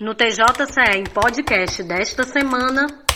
No TJCE em podcast desta semana.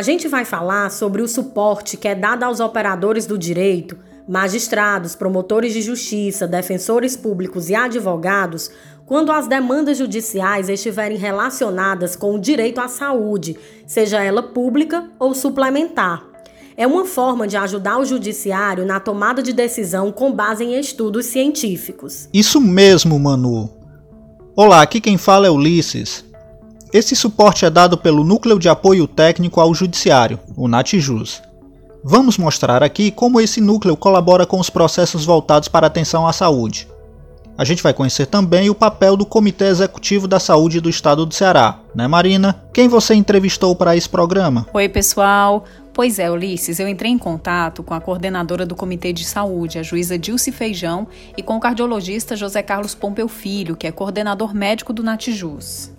A gente vai falar sobre o suporte que é dado aos operadores do direito, magistrados, promotores de justiça, defensores públicos e advogados quando as demandas judiciais estiverem relacionadas com o direito à saúde, seja ela pública ou suplementar. É uma forma de ajudar o judiciário na tomada de decisão com base em estudos científicos. Isso mesmo, Manu. Olá, aqui quem fala é Ulisses. Esse suporte é dado pelo Núcleo de Apoio Técnico ao Judiciário, o NATJUS. Vamos mostrar aqui como esse núcleo colabora com os processos voltados para atenção à saúde. A gente vai conhecer também o papel do Comitê Executivo da Saúde do Estado do Ceará, né, Marina? Quem você entrevistou para esse programa? Oi, pessoal. Pois é, Ulisses, eu entrei em contato com a coordenadora do Comitê de Saúde, a juíza Dilce Feijão, e com o cardiologista José Carlos Pompeu Filho, que é coordenador médico do Natijus.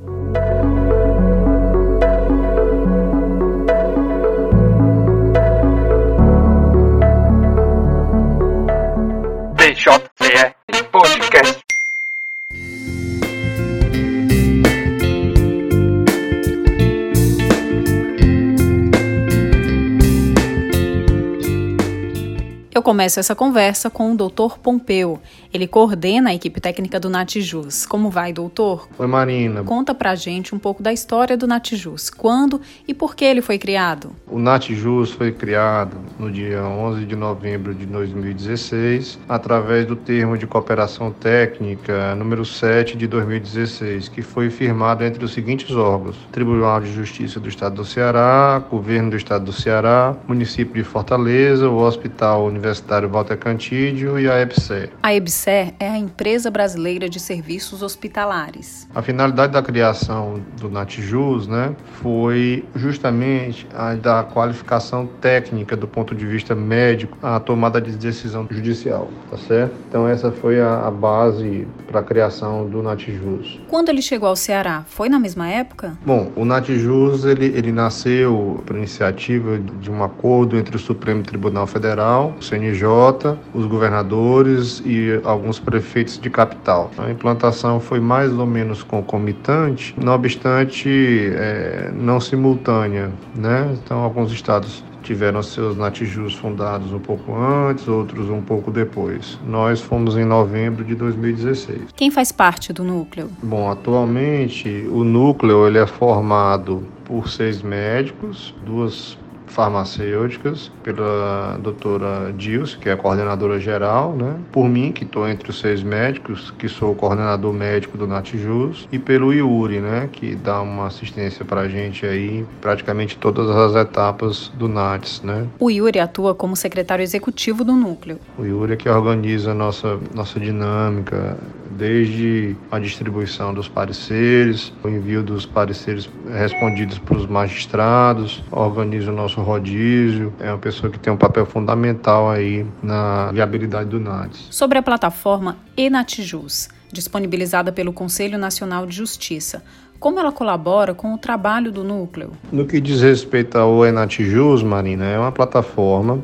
Começo essa conversa com o Dr. Pompeu. Ele coordena a equipe técnica do Natijus. Como vai, doutor? Oi, Marina. Conta pra gente um pouco da história do Natijus. Quando e por que ele foi criado? O Natjus foi criado no dia 11 de novembro de 2016, através do termo de cooperação técnica número 7 de 2016, que foi firmado entre os seguintes órgãos: Tribunal de Justiça do Estado do Ceará, Governo do Estado do Ceará, Município de Fortaleza, o Hospital Universitário Walter Cantídio e a EBSER. A EBSER é a Empresa Brasileira de Serviços Hospitalares. A finalidade da criação do Natjus, né, foi justamente a da qualificação técnica do ponto de vista médico, a tomada de decisão judicial, tá certo? Então essa foi a, a base para a criação do Natjus. Quando ele chegou ao Ceará, foi na mesma época? Bom, o Natjus ele, ele nasceu por iniciativa de um acordo entre o Supremo Tribunal Federal, o CNJ, os governadores e alguns prefeitos de capital. A implantação foi mais ou menos concomitante, não obstante é, não simultânea, né? Então alguns estados tiveram seus natijus fundados um pouco antes, outros um pouco depois. Nós fomos em novembro de 2016. Quem faz parte do núcleo? Bom, atualmente o núcleo ele é formado por seis médicos, duas farmacêuticas, pela doutora Dilce, que é a coordenadora geral, né? por mim, que estou entre os seis médicos, que sou o coordenador médico do Natjus, e pelo Iuri, né? que dá uma assistência para a gente aí, praticamente todas as etapas do NATS. Né? O Yuri atua como secretário executivo do núcleo. O Yuri é que organiza a nossa, nossa dinâmica, desde a distribuição dos pareceres, o envio dos pareceres respondidos para os magistrados, organiza o nosso rodízio, é uma pessoa que tem um papel fundamental aí na viabilidade do NADS. Sobre a plataforma Enatijus, disponibilizada pelo Conselho Nacional de Justiça, como ela colabora com o trabalho do núcleo? No que diz respeito ao Enatijus, Marina, é uma plataforma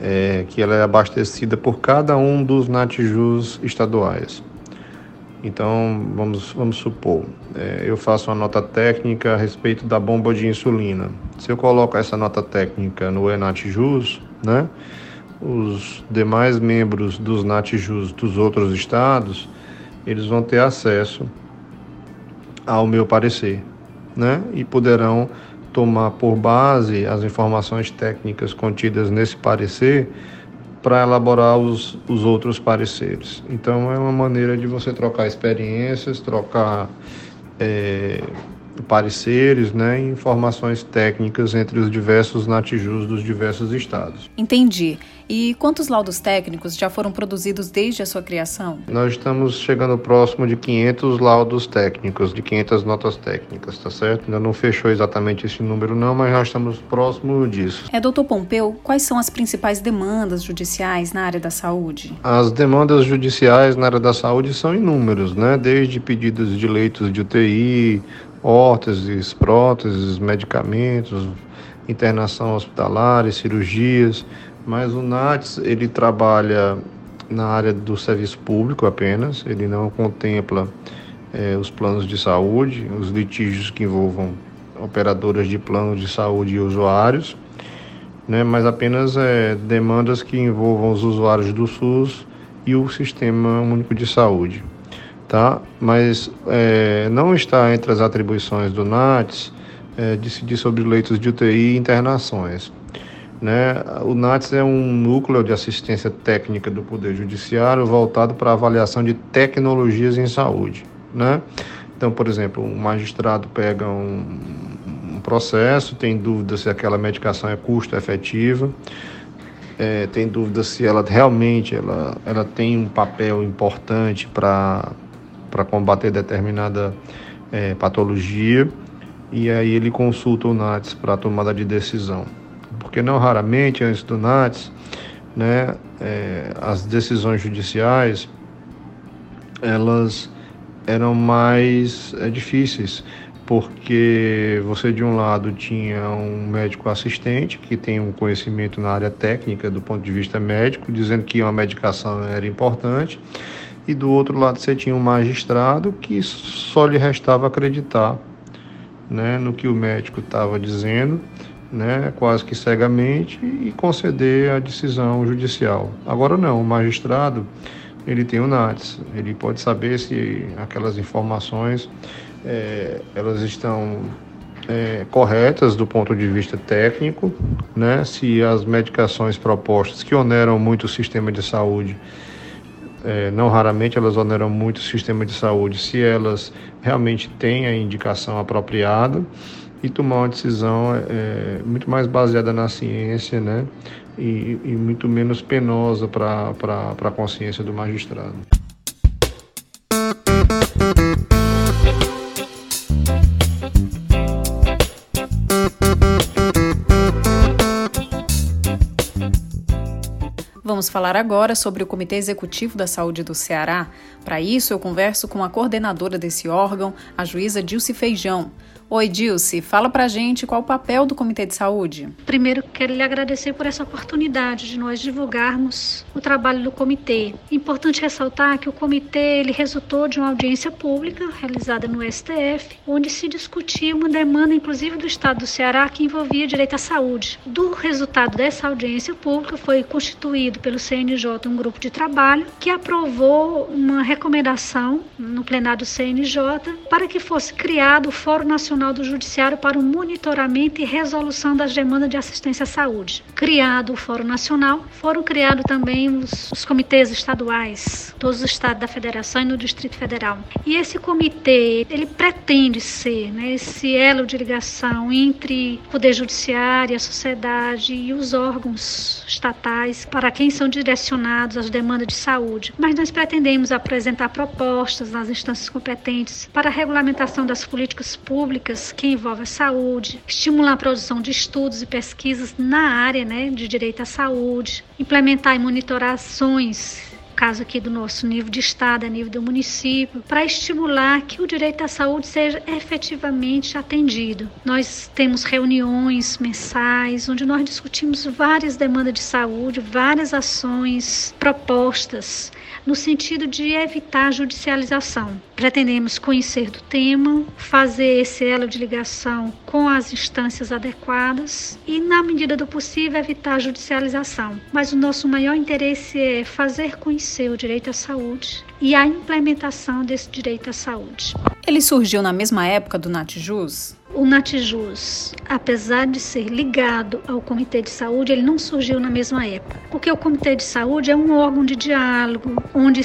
é, que ela é abastecida por cada um dos Natijus estaduais. Então, vamos, vamos supor, é, eu faço uma nota técnica a respeito da bomba de insulina. Se eu coloco essa nota técnica no Enatjus, né, os demais membros dos Natjus dos outros estados, eles vão ter acesso ao meu parecer, né, e poderão tomar por base as informações técnicas contidas nesse parecer para elaborar os, os outros pareceres. Então é uma maneira de você trocar experiências, trocar é, pareceres né, informações técnicas entre os diversos natijus dos diversos estados. Entendi. E quantos laudos técnicos já foram produzidos desde a sua criação? Nós estamos chegando próximo de 500 laudos técnicos, de 500 notas técnicas, tá certo? Ainda não fechou exatamente esse número não, mas já estamos próximo disso. É, doutor Pompeu, quais são as principais demandas judiciais na área da saúde? As demandas judiciais na área da saúde são inúmeras, né? Desde pedidos de leitos de UTI, órteses, próteses, medicamentos, internação hospitalar, cirurgias, mas o NATS ele trabalha na área do serviço público apenas, ele não contempla é, os planos de saúde, os litígios que envolvam operadoras de planos de saúde e usuários, né, mas apenas é, demandas que envolvam os usuários do SUS e o Sistema Único de Saúde. Tá? Mas é, não está entre as atribuições do NATS é, decidir sobre leitos de UTI e internações. Né? O NATS é um núcleo de assistência técnica do Poder Judiciário voltado para a avaliação de tecnologias em saúde. Né? Então, por exemplo, um magistrado pega um, um processo, tem dúvida se aquela medicação é custo-efetiva, é, tem dúvida se ela realmente ela, ela tem um papel importante para combater determinada é, patologia, e aí ele consulta o NATS para tomada de decisão. Porque não raramente antes do NATS, né, é, as decisões judiciais elas eram mais é, difíceis, porque você de um lado tinha um médico assistente que tem um conhecimento na área técnica do ponto de vista médico, dizendo que uma medicação era importante, e do outro lado você tinha um magistrado que só lhe restava acreditar né, no que o médico estava dizendo né, quase que cegamente e conceder a decisão judicial. Agora não, o magistrado ele tem o NATS, ele pode saber se aquelas informações é, elas estão é, corretas do ponto de vista técnico, né, se as medicações propostas que oneram muito o sistema de saúde é, não raramente elas oneram muito o sistema de saúde, se elas realmente têm a indicação apropriada e tomar uma decisão é, muito mais baseada na ciência, né? E, e muito menos penosa para a consciência do magistrado. Vamos falar agora sobre o Comitê Executivo da Saúde do Ceará. Para isso, eu converso com a coordenadora desse órgão, a juíza Dilce Feijão. Oi, Dilce, fala pra gente qual o papel do Comitê de Saúde. Primeiro, quero lhe agradecer por essa oportunidade de nós divulgarmos o trabalho do comitê. Importante ressaltar que o comitê ele resultou de uma audiência pública realizada no STF, onde se discutia uma demanda, inclusive do Estado do Ceará, que envolvia direito à saúde. Do resultado dessa audiência pública, foi constituído pelo CNJ um grupo de trabalho que aprovou uma recomendação no plenário do CNJ para que fosse criado o Fórum Nacional Nacional do Judiciário para o monitoramento e resolução das demandas de assistência à saúde. Criado o Fórum Nacional, foram criados também os, os comitês estaduais, todos os estados da federação e no Distrito Federal. E esse comitê, ele pretende ser né, esse elo de ligação entre o Poder Judiciário, a sociedade e os órgãos estatais para quem são direcionados as demandas de saúde. Mas nós pretendemos apresentar propostas nas instâncias competentes para a regulamentação das políticas públicas que envolvem a saúde, estimular a produção de estudos e pesquisas na área né, de direito à saúde, implementar e monitorar ações caso aqui do nosso nível de estado, a nível do município, para estimular que o direito à saúde seja efetivamente atendido. Nós temos reuniões mensais onde nós discutimos várias demandas de saúde, várias ações propostas no sentido de evitar judicialização. Pretendemos conhecer do tema, fazer esse elo de ligação com as instâncias adequadas e, na medida do possível, evitar a judicialização. Mas o nosso maior interesse é fazer conhecer o direito à saúde e a implementação desse direito à saúde. Ele surgiu na mesma época do Natjus? O Natjus, apesar de ser ligado ao Comitê de Saúde, ele não surgiu na mesma época, porque o Comitê de Saúde é um órgão de diálogo onde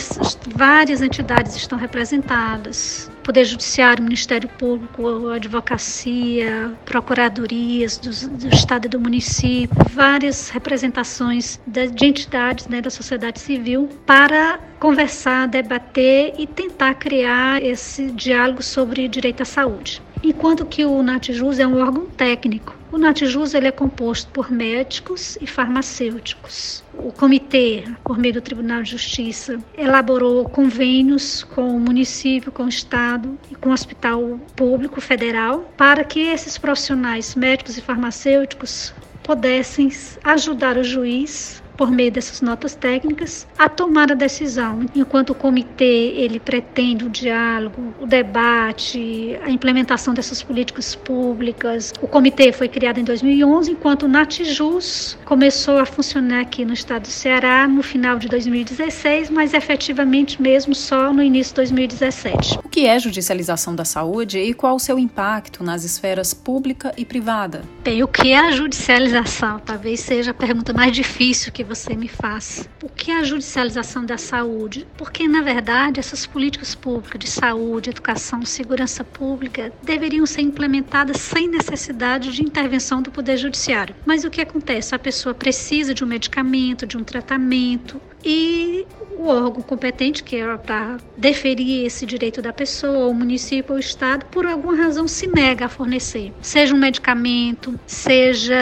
várias entidades estão representadas Poder Judiciário, Ministério Público, Advocacia, Procuradorias do, do Estado e do município, várias representações de, de entidades né, da sociedade civil para conversar, debater e tentar criar esse diálogo sobre direito à saúde. Enquanto que o NatJus é um órgão técnico. O NatJus ele é composto por médicos e farmacêuticos. O comitê, por meio do Tribunal de Justiça, elaborou convênios com o município, com o estado e com o Hospital Público Federal para que esses profissionais médicos e farmacêuticos pudessem ajudar o juiz por meio dessas notas técnicas, a tomar a decisão. Enquanto o comitê ele pretende o diálogo, o debate, a implementação dessas políticas públicas. O comitê foi criado em 2011, enquanto o Natijus começou a funcionar aqui no estado do Ceará no final de 2016, mas efetivamente mesmo só no início de 2017. O que é judicialização da saúde e qual o seu impacto nas esferas pública e privada? Bem, o que é a judicialização? Talvez seja a pergunta mais difícil que você me faz. O que é a judicialização da saúde? Porque, na verdade, essas políticas públicas de saúde, educação, segurança pública deveriam ser implementadas sem necessidade de intervenção do Poder Judiciário. Mas o que acontece? A pessoa precisa de um medicamento, de um tratamento, e o órgão competente, que é para deferir esse direito da pessoa, o município ou o estado, por alguma razão se nega a fornecer. Seja um medicamento, seja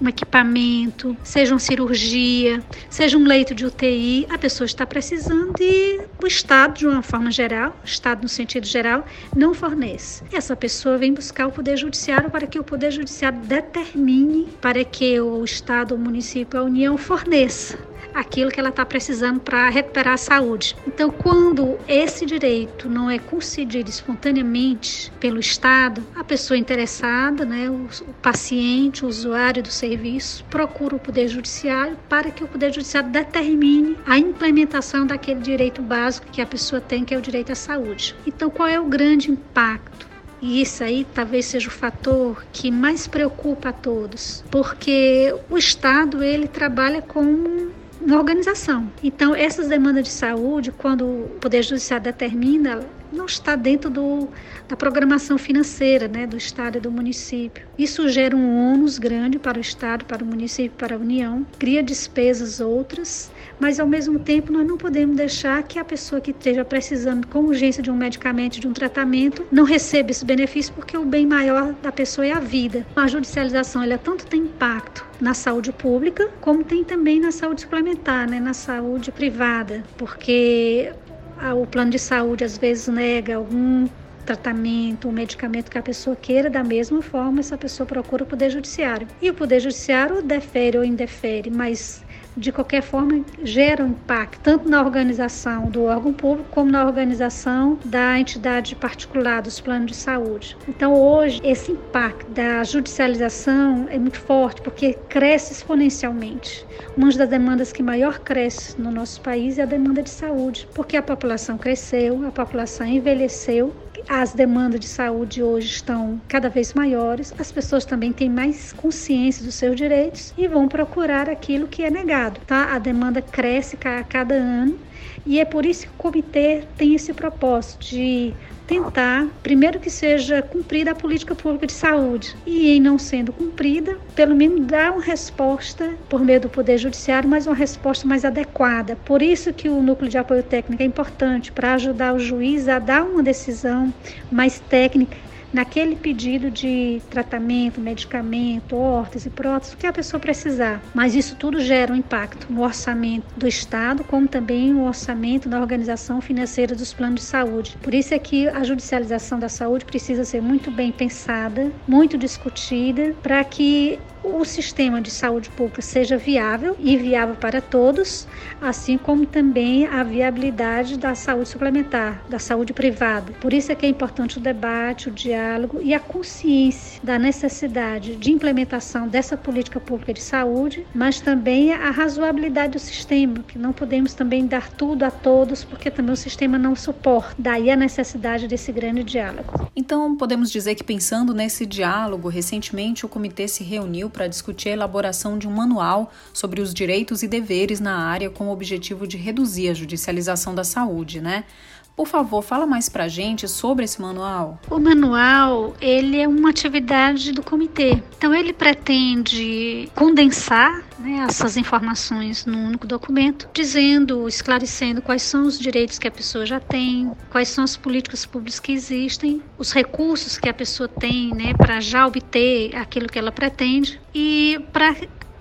um, equipamento, seja uma cirurgia, seja um leito de UTI, a pessoa está precisando e o estado, de uma forma geral, o estado no sentido geral, não fornece. Essa pessoa vem buscar o poder judiciário para que o poder judiciário determine para que o estado, o município, a União forneça aquilo que ela está precisando para recuperar a saúde. Então, quando esse direito não é concedido espontaneamente pelo Estado, a pessoa interessada, né, o, o paciente, o usuário do serviço, procura o Poder Judiciário para que o Poder Judiciário determine a implementação daquele direito básico que a pessoa tem, que é o direito à saúde. Então, qual é o grande impacto? E isso aí talvez seja o fator que mais preocupa a todos, porque o Estado ele trabalha como uma organização. Então, essas demandas de saúde, quando o Poder Judiciário determina, não está dentro do, da programação financeira né, do Estado e do município. Isso gera um ônus grande para o Estado, para o município, para a União, cria despesas outras, mas ao mesmo tempo nós não podemos deixar que a pessoa que esteja precisando com urgência de um medicamento, de um tratamento, não receba esse benefício, porque o bem maior da pessoa é a vida. A judicialização ela tanto tem impacto na saúde pública, como tem também na saúde suplementar, né, na saúde privada, porque o plano de saúde às vezes nega algum tratamento, um medicamento que a pessoa queira, da mesma forma essa pessoa procura o Poder Judiciário. E o Poder Judiciário defere ou indefere, mas de qualquer forma, gera um impacto tanto na organização do órgão público como na organização da entidade particular dos planos de saúde. Então, hoje, esse impacto da judicialização é muito forte porque cresce exponencialmente. Uma das demandas que maior cresce no nosso país é a demanda de saúde, porque a população cresceu, a população envelheceu as demandas de saúde hoje estão cada vez maiores, as pessoas também têm mais consciência dos seus direitos e vão procurar aquilo que é negado, tá? A demanda cresce a cada ano e é por isso que o comitê tem esse propósito de tentar, primeiro que seja cumprida a política pública de saúde e em não sendo cumprida, pelo menos dar uma resposta por meio do Poder Judiciário, mas uma resposta mais adequada. Por isso que o núcleo de apoio técnico é importante para ajudar o juiz a dar uma decisão mais técnica naquele pedido de tratamento, medicamento, órtese, prótese, o que a pessoa precisar. Mas isso tudo gera um impacto no orçamento do Estado, como também no orçamento da organização financeira dos planos de saúde. Por isso é que a judicialização da saúde precisa ser muito bem pensada, muito discutida, para que o sistema de saúde pública seja viável e viável para todos, assim como também a viabilidade da saúde suplementar, da saúde privada. Por isso é que é importante o debate, o diálogo e a consciência da necessidade de implementação dessa política pública de saúde, mas também a razoabilidade do sistema, que não podemos também dar tudo a todos, porque também o sistema não suporta. Daí a necessidade desse grande diálogo. Então, podemos dizer que pensando nesse diálogo, recentemente o comitê se reuniu para discutir a elaboração de um manual sobre os direitos e deveres na área com o objetivo de reduzir a judicialização da saúde, né? Por favor, fala mais pra gente sobre esse manual. O manual, ele é uma atividade do comitê. Então ele pretende condensar né, essas informações num único documento, dizendo, esclarecendo quais são os direitos que a pessoa já tem, quais são as políticas públicas que existem, os recursos que a pessoa tem né, para já obter aquilo que ela pretende e para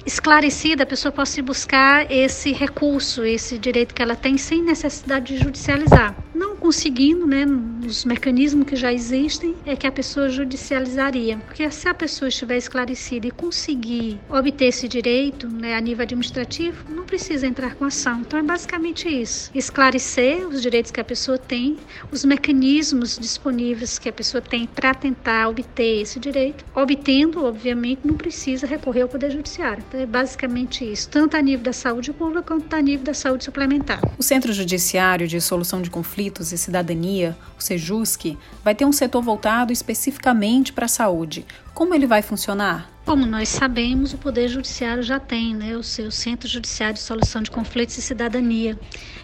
esclarecida, a pessoa possa buscar esse recurso, esse direito que ela tem, sem necessidade de judicializar. Não conseguindo, né, nos mecanismos que já existem, é que a pessoa judicializaria. Porque se a pessoa estiver esclarecida e conseguir obter esse direito né, a nível administrativo, não precisa entrar com ação. Então é basicamente isso: esclarecer os direitos que a pessoa tem, os mecanismos disponíveis que a pessoa tem para tentar obter esse direito. Obtendo, obviamente, não precisa recorrer ao Poder Judiciário. Então é basicamente isso, tanto a nível da saúde pública quanto a nível da saúde suplementar. O Centro Judiciário de Solução de Conflitos e Cidadania, o SEJUSC, vai ter um setor voltado especificamente para a saúde. Como ele vai funcionar? Como nós sabemos, o Poder Judiciário já tem né, o seu Centro Judiciário de Solução de Conflitos e Cidadania,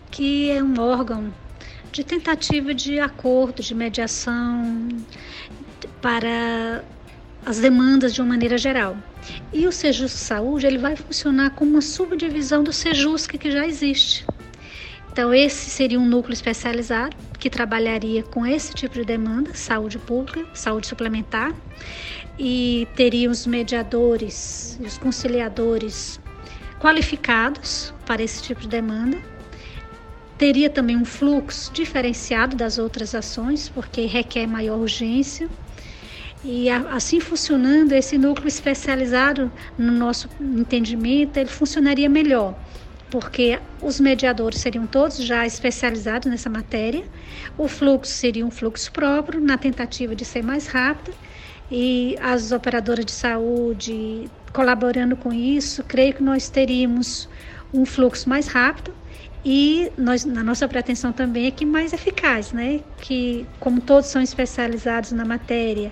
que é um órgão de tentativa de acordo, de mediação para as demandas de uma maneira geral. E o Sejusc Saúde ele vai funcionar como uma subdivisão do Sejusc que já existe. Então, esse seria um núcleo especializado que trabalharia com esse tipo de demanda, saúde pública, saúde suplementar, e teria os mediadores e os conciliadores qualificados para esse tipo de demanda. Teria também um fluxo diferenciado das outras ações, porque requer maior urgência e assim funcionando, esse núcleo especializado, no nosso entendimento, ele funcionaria melhor, porque os mediadores seriam todos já especializados nessa matéria, o fluxo seria um fluxo próprio, na tentativa de ser mais rápido, e as operadoras de saúde colaborando com isso, creio que nós teríamos um fluxo mais rápido e nós, na nossa pretensão também é que mais eficaz, né? Que como todos são especializados na matéria,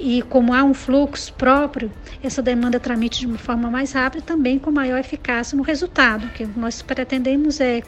e como há um fluxo próprio, essa demanda tramite de uma forma mais rápida também com maior eficácia no resultado. O que nós pretendemos é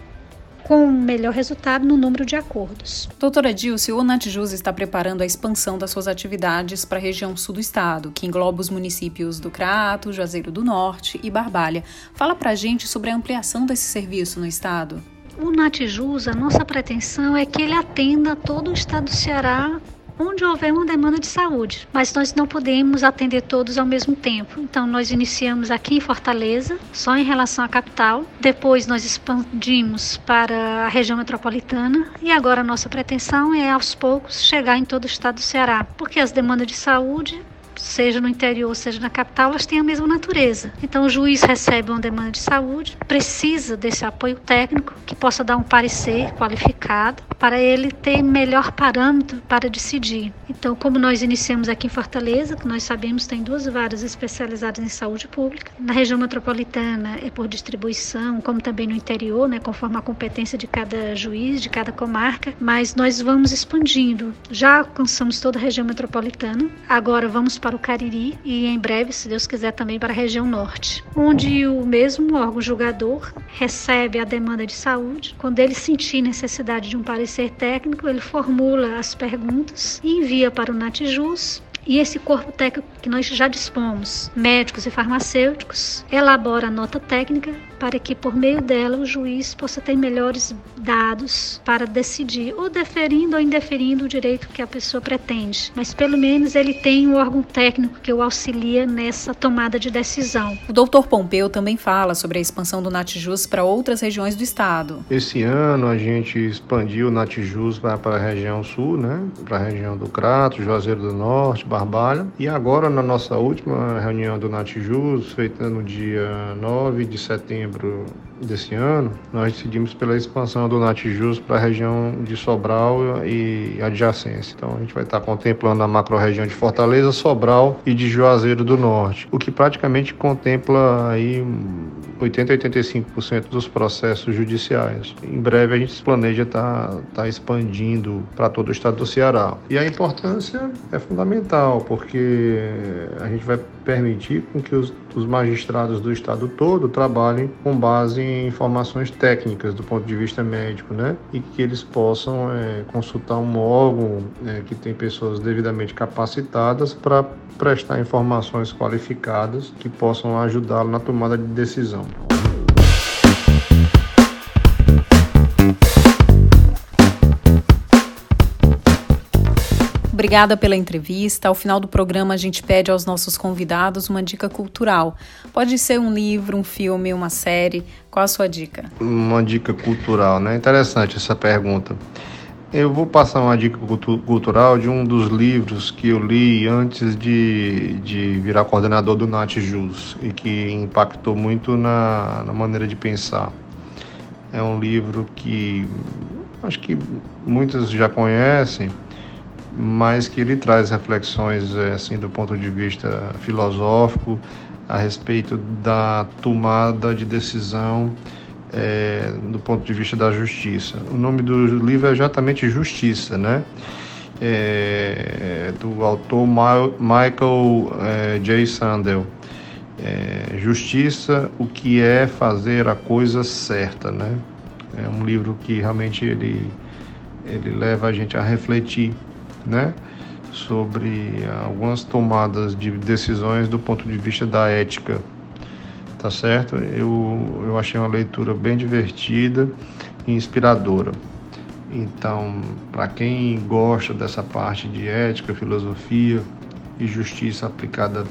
com melhor resultado no número de acordos. Doutora Dilce, o Natjus está preparando a expansão das suas atividades para a região sul do estado, que engloba os municípios do Crato, Juazeiro do Norte e Barbalha. Fala para a gente sobre a ampliação desse serviço no estado. O Natjus, a nossa pretensão é que ele atenda todo o estado do Ceará onde houver uma demanda de saúde, mas nós não podemos atender todos ao mesmo tempo. Então, nós iniciamos aqui em Fortaleza, só em relação à capital, depois nós expandimos para a região metropolitana. E agora nossa pretensão é, aos poucos, chegar em todo o estado do Ceará, porque as demandas de saúde seja no interior, seja na capital, elas têm a mesma natureza. Então, o juiz recebe uma demanda de saúde, precisa desse apoio técnico que possa dar um parecer qualificado para ele ter melhor parâmetro para decidir. Então, como nós iniciamos aqui em Fortaleza, que nós sabemos tem duas varas especializadas em saúde pública, na região metropolitana é por distribuição, como também no interior, né, conforme a competência de cada juiz, de cada comarca, mas nós vamos expandindo. Já alcançamos toda a região metropolitana, agora vamos para o Cariri e em breve, se Deus quiser, também para a região norte, onde o mesmo órgão julgador recebe a demanda de saúde. Quando ele sentir necessidade de um parecer técnico, ele formula as perguntas e envia para o Natjus e esse corpo técnico que nós já dispomos, médicos e farmacêuticos, elabora a nota técnica para que por meio dela o juiz possa ter melhores dados para decidir, ou deferindo ou indeferindo o direito que a pessoa pretende. Mas pelo menos ele tem um órgão técnico que o auxilia nessa tomada de decisão. O doutor Pompeu também fala sobre a expansão do Natjus para outras regiões do estado. Esse ano a gente expandiu o Natjus para a região sul, né? para a região do Crato, Juazeiro do Norte, Barbalha. E agora, na nossa última reunião do Natjus, feita no dia 9 de setembro desse ano, nós decidimos pela expansão do Natjus para a região de Sobral e adjacência. Então, a gente vai estar contemplando a macro-região de Fortaleza, Sobral e de Juazeiro do Norte, o que praticamente contempla aí 80 a 85% dos processos judiciais. Em breve a gente planeja estar tá, tá expandindo para todo o estado do Ceará. E a importância é fundamental, porque a gente vai permitir com que os, os magistrados do estado todo trabalhem com base em informações técnicas do ponto de vista médico, né? E que eles possam é, consultar um órgão é, que tem pessoas devidamente capacitadas para prestar informações qualificadas que possam ajudá-lo na tomada de decisão. Obrigada pela entrevista. Ao final do programa, a gente pede aos nossos convidados uma dica cultural. Pode ser um livro, um filme, uma série. Qual a sua dica? Uma dica cultural, né? Interessante essa pergunta. Eu vou passar uma dica cultural de um dos livros que eu li antes de, de virar coordenador do NatJus e que impactou muito na, na maneira de pensar. É um livro que acho que muitos já conhecem, mas que ele traz reflexões eh, assim do ponto de vista filosófico a respeito da tomada de decisão é, do ponto de vista da justiça. O nome do livro é exatamente Justiça, né? É, do autor Michael é, J. Sandel. Justiça, o que é fazer a coisa certa, né? É um livro que realmente ele, ele leva a gente a refletir né, sobre algumas tomadas de decisões do ponto de vista da ética, tá certo? Eu, eu achei uma leitura bem divertida e inspiradora. Então, para quem gosta dessa parte de ética, filosofia e justiça aplicada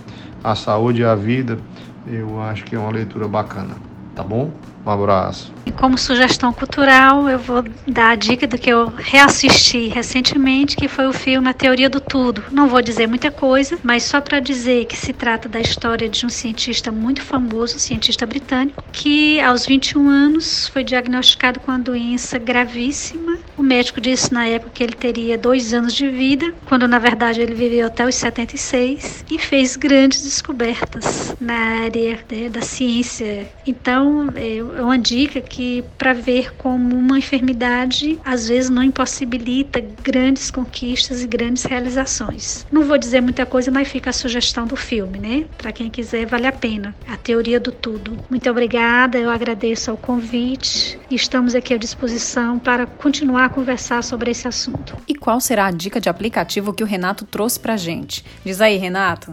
à saúde e à vida, eu acho que é uma leitura bacana, tá bom? Um abraço. E como sugestão cultural, eu vou dar a dica do que eu reassisti recentemente, que foi o filme A Teoria do Tudo. Não vou dizer muita coisa, mas só para dizer que se trata da história de um cientista muito famoso, um cientista britânico, que aos 21 anos foi diagnosticado com uma doença gravíssima. O médico disse na época que ele teria dois anos de vida, quando na verdade ele viveu até os 76 e fez grandes descobertas na área né, da ciência. Então, eu é uma dica que para ver como uma enfermidade às vezes não impossibilita grandes conquistas e grandes realizações. Não vou dizer muita coisa, mas fica a sugestão do filme, né? Para quem quiser, vale a pena. A teoria do tudo. Muito obrigada, eu agradeço ao convite e estamos aqui à disposição para continuar a conversar sobre esse assunto. E qual será a dica de aplicativo que o Renato trouxe para gente? Diz aí, Renato.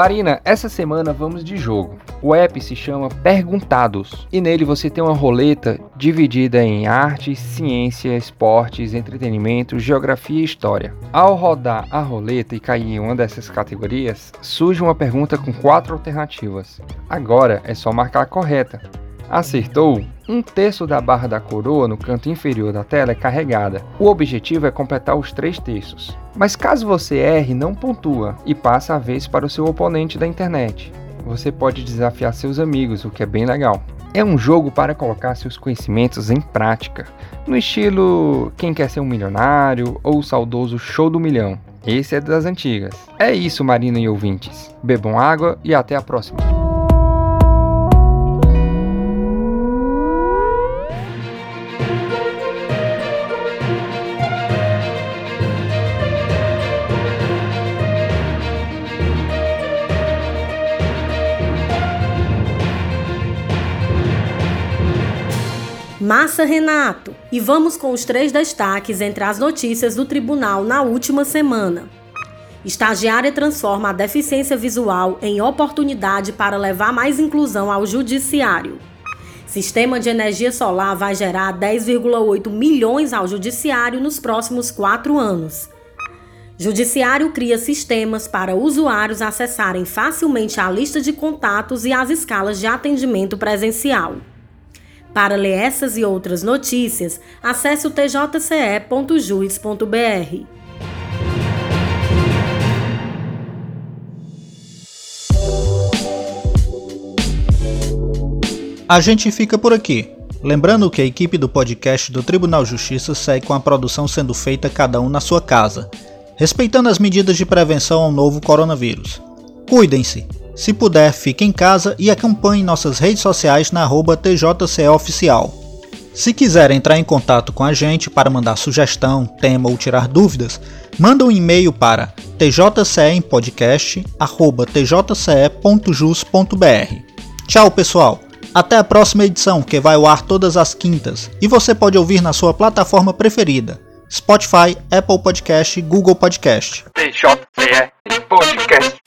Marina, essa semana vamos de jogo. O app se chama Perguntados e nele você tem uma roleta dividida em arte, ciência, esportes, entretenimento, geografia e história. Ao rodar a roleta e cair em uma dessas categorias, surge uma pergunta com quatro alternativas. Agora é só marcar a correta. Acertou? Um terço da barra da coroa no canto inferior da tela é carregada. O objetivo é completar os três terços. Mas caso você erre, não pontua e passa a vez para o seu oponente da internet. Você pode desafiar seus amigos, o que é bem legal. É um jogo para colocar seus conhecimentos em prática, no estilo Quem Quer Ser um Milionário ou o saudoso Show do Milhão. Esse é das antigas. É isso, Marina e ouvintes. Bebam água e até a próxima. Massa Renato! E vamos com os três destaques entre as notícias do tribunal na última semana. Estagiária transforma a deficiência visual em oportunidade para levar mais inclusão ao judiciário. Sistema de energia solar vai gerar 10,8 milhões ao judiciário nos próximos quatro anos. Judiciário cria sistemas para usuários acessarem facilmente a lista de contatos e as escalas de atendimento presencial. Para ler essas e outras notícias, acesse o tjce.juiz.br. A gente fica por aqui. Lembrando que a equipe do podcast do Tribunal Justiça segue com a produção sendo feita cada um na sua casa, respeitando as medidas de prevenção ao novo coronavírus. Cuidem-se! Se puder, fique em casa e acompanhe nossas redes sociais na arroba TJCOficial. Se quiser entrar em contato com a gente para mandar sugestão, tema ou tirar dúvidas, manda um e-mail para tjcempodcast.tjce.jus.br. Tchau, pessoal! Até a próxima edição, que vai ao ar todas as quintas, e você pode ouvir na sua plataforma preferida: Spotify, Apple Podcast, Google Podcast. TJCE Podcast.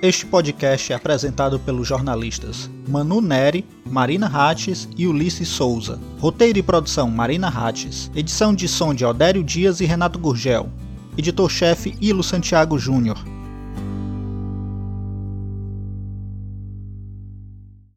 Este podcast é apresentado pelos jornalistas Manu Neri, Marina Hattes e Ulisses Souza. Roteiro e produção Marina Hattes. Edição de som de Odério Dias e Renato Gurgel. Editor-chefe Ilo Santiago Júnior.